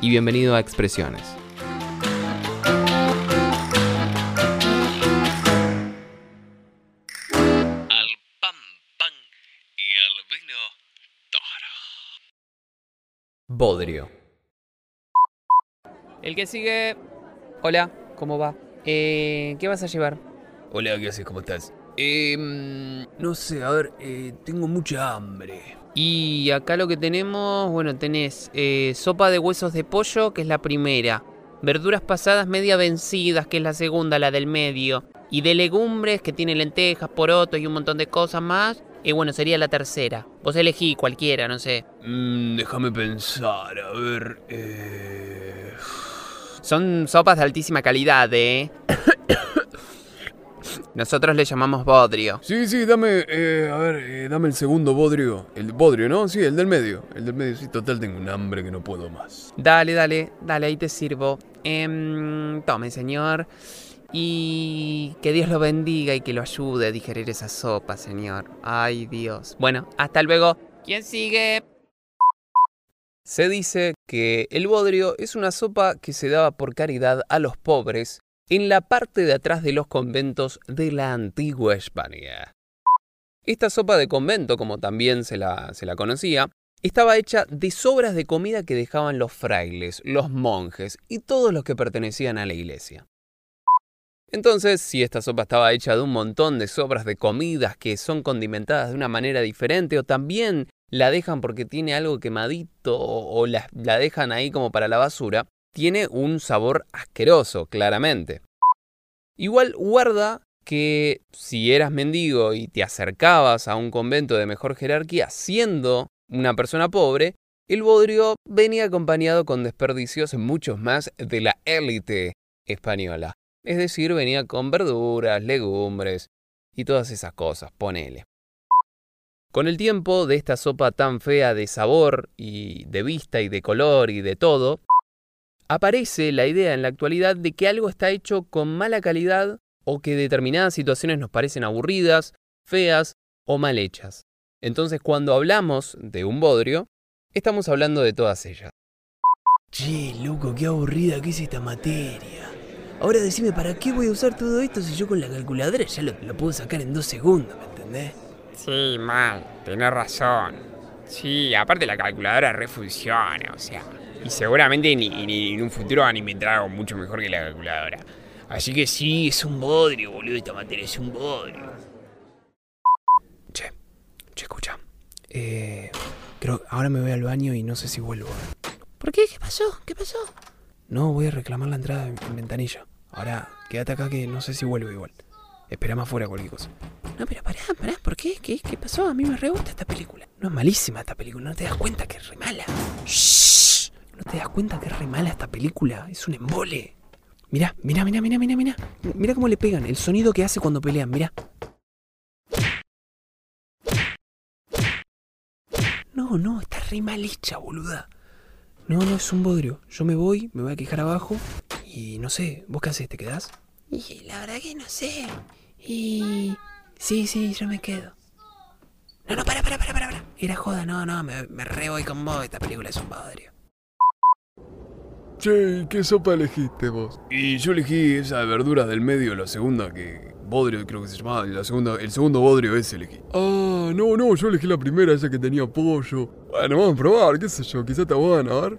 y bienvenido a Expresiones. al pan pan y al vino toro. Bodrio. El que sigue. Hola, ¿cómo va? Eh, ¿Qué vas a llevar? Hola, ¿qué haces? ¿Cómo estás? Eh, no sé, a ver, eh, tengo mucha hambre. Y acá lo que tenemos, bueno, tenés eh, sopa de huesos de pollo, que es la primera. Verduras pasadas media vencidas, que es la segunda, la del medio. Y de legumbres, que tiene lentejas, porotos y un montón de cosas más. Y bueno, sería la tercera. Vos elegí cualquiera, no sé. Mm, déjame pensar, a ver, eh... Son sopas de altísima calidad, ¿eh? Nosotros le llamamos bodrio. Sí, sí, dame, eh, a ver, eh, dame el segundo bodrio. El bodrio, ¿no? Sí, el del medio. El del medio, sí, total, tengo un hambre que no puedo más. Dale, dale, dale, ahí te sirvo. Em, tome, señor. Y que Dios lo bendiga y que lo ayude a digerir esa sopa, señor. Ay, Dios. Bueno, hasta luego. ¿Quién sigue? Se dice que el bodrio es una sopa que se daba por caridad a los pobres en la parte de atrás de los conventos de la antigua España. Esta sopa de convento, como también se la, conocía, estaba hecha de sobras de comida que dejaban los frailes, los monjes y todos los que pertenecían a la iglesia. Entonces, si esta sopa estaba hecha de un montón de sobras de comidas que son condimentadas de una manera diferente o también la dejan porque tiene algo quemadito o, la dejan ahí como para la basura, tiene un sabor asqueroso, claramente. Igual guarda que si eras mendigo y te acercabas a un convento de mejor jerarquía siendo una persona pobre, el bodrio venía acompañado con desperdicios muchos más de la élite española. Es decir, venía con verduras, legumbres y todas esas cosas, ponele. Con el tiempo de esta sopa tan fea de sabor y de vista y de color y de todo, aparece la idea en la actualidad de que algo está hecho con mala calidad o que determinadas situaciones nos parecen aburridas, feas o mal hechas. Entonces cuando hablamos de un bodrio, estamos hablando de todas ellas. Che, loco, qué aburrida que es esta materia. Ahora decime, ¿para qué voy a usar todo esto si yo con la calculadora ya lo, lo puedo sacar en dos segundos, ¿me entendés? Sí, mal, tenés razón. Sí, aparte la calculadora refunciona, o sea. Y seguramente ni, ni en un futuro van a inventar algo mucho mejor que la calculadora. Así que sí, es un bodrio, boludo, esta materia es un bodrio. Che, che, escucha. Eh, creo ahora me voy al baño y no sé si vuelvo. ¿Por qué? ¿Qué pasó? ¿Qué pasó? No, voy a reclamar la entrada en, en ventanilla. Ahora, quédate acá que no sé si vuelvo igual. Esperame afuera cualquier cosa. No, pero pará, pará, ¿por qué? ¿Qué, qué pasó? A mí me re gusta esta película. No es malísima esta película, no te das cuenta que es re mala. Shh, te das cuenta que es re mala esta película, es un embole. Mirá, mirá, mirá, mirá, mirá, mirá. Mirá cómo le pegan, el sonido que hace cuando pelean, mirá. No, no, está re mal hecha, boluda. No, no, es un bodrio. Yo me voy, me voy a quejar abajo y no sé, ¿vos qué haces? ¿Te quedás? Y la verdad que no sé. Y... Sí, sí, yo me quedo. No, no, para, para, para, para. Era joda, no, no, me, me re voy con vos. Esta película es un bodrio. Che, ¿qué sopa elegiste vos? Y yo elegí esa de verduras del medio, la segunda que. Bodrio creo que se llamaba. La segunda, el segundo bodrio ese elegí. Ah, no, no, yo elegí la primera, esa que tenía pollo. Bueno, vamos a probar, qué sé yo, quizá te van a ver.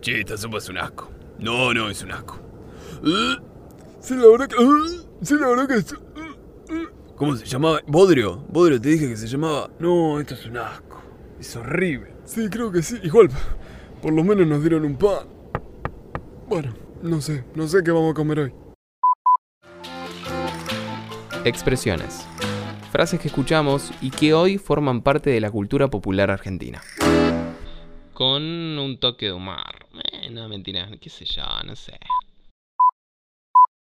Che, esta sopa es un asco. No, no, es un asco. Sí, la verdad que. Sí, la verdad que. es- ¿Cómo se llamaba? Bodrio. Bodrio te dije que se llamaba. No, esto es un asco. Es horrible. Sí, creo que sí. Igual, por lo menos nos dieron un pan. Bueno, no sé, no sé qué vamos a comer hoy. Expresiones. Frases que escuchamos y que hoy forman parte de la cultura popular argentina. Con un toque de humor. Eh, no, mentira, qué sé yo, no sé.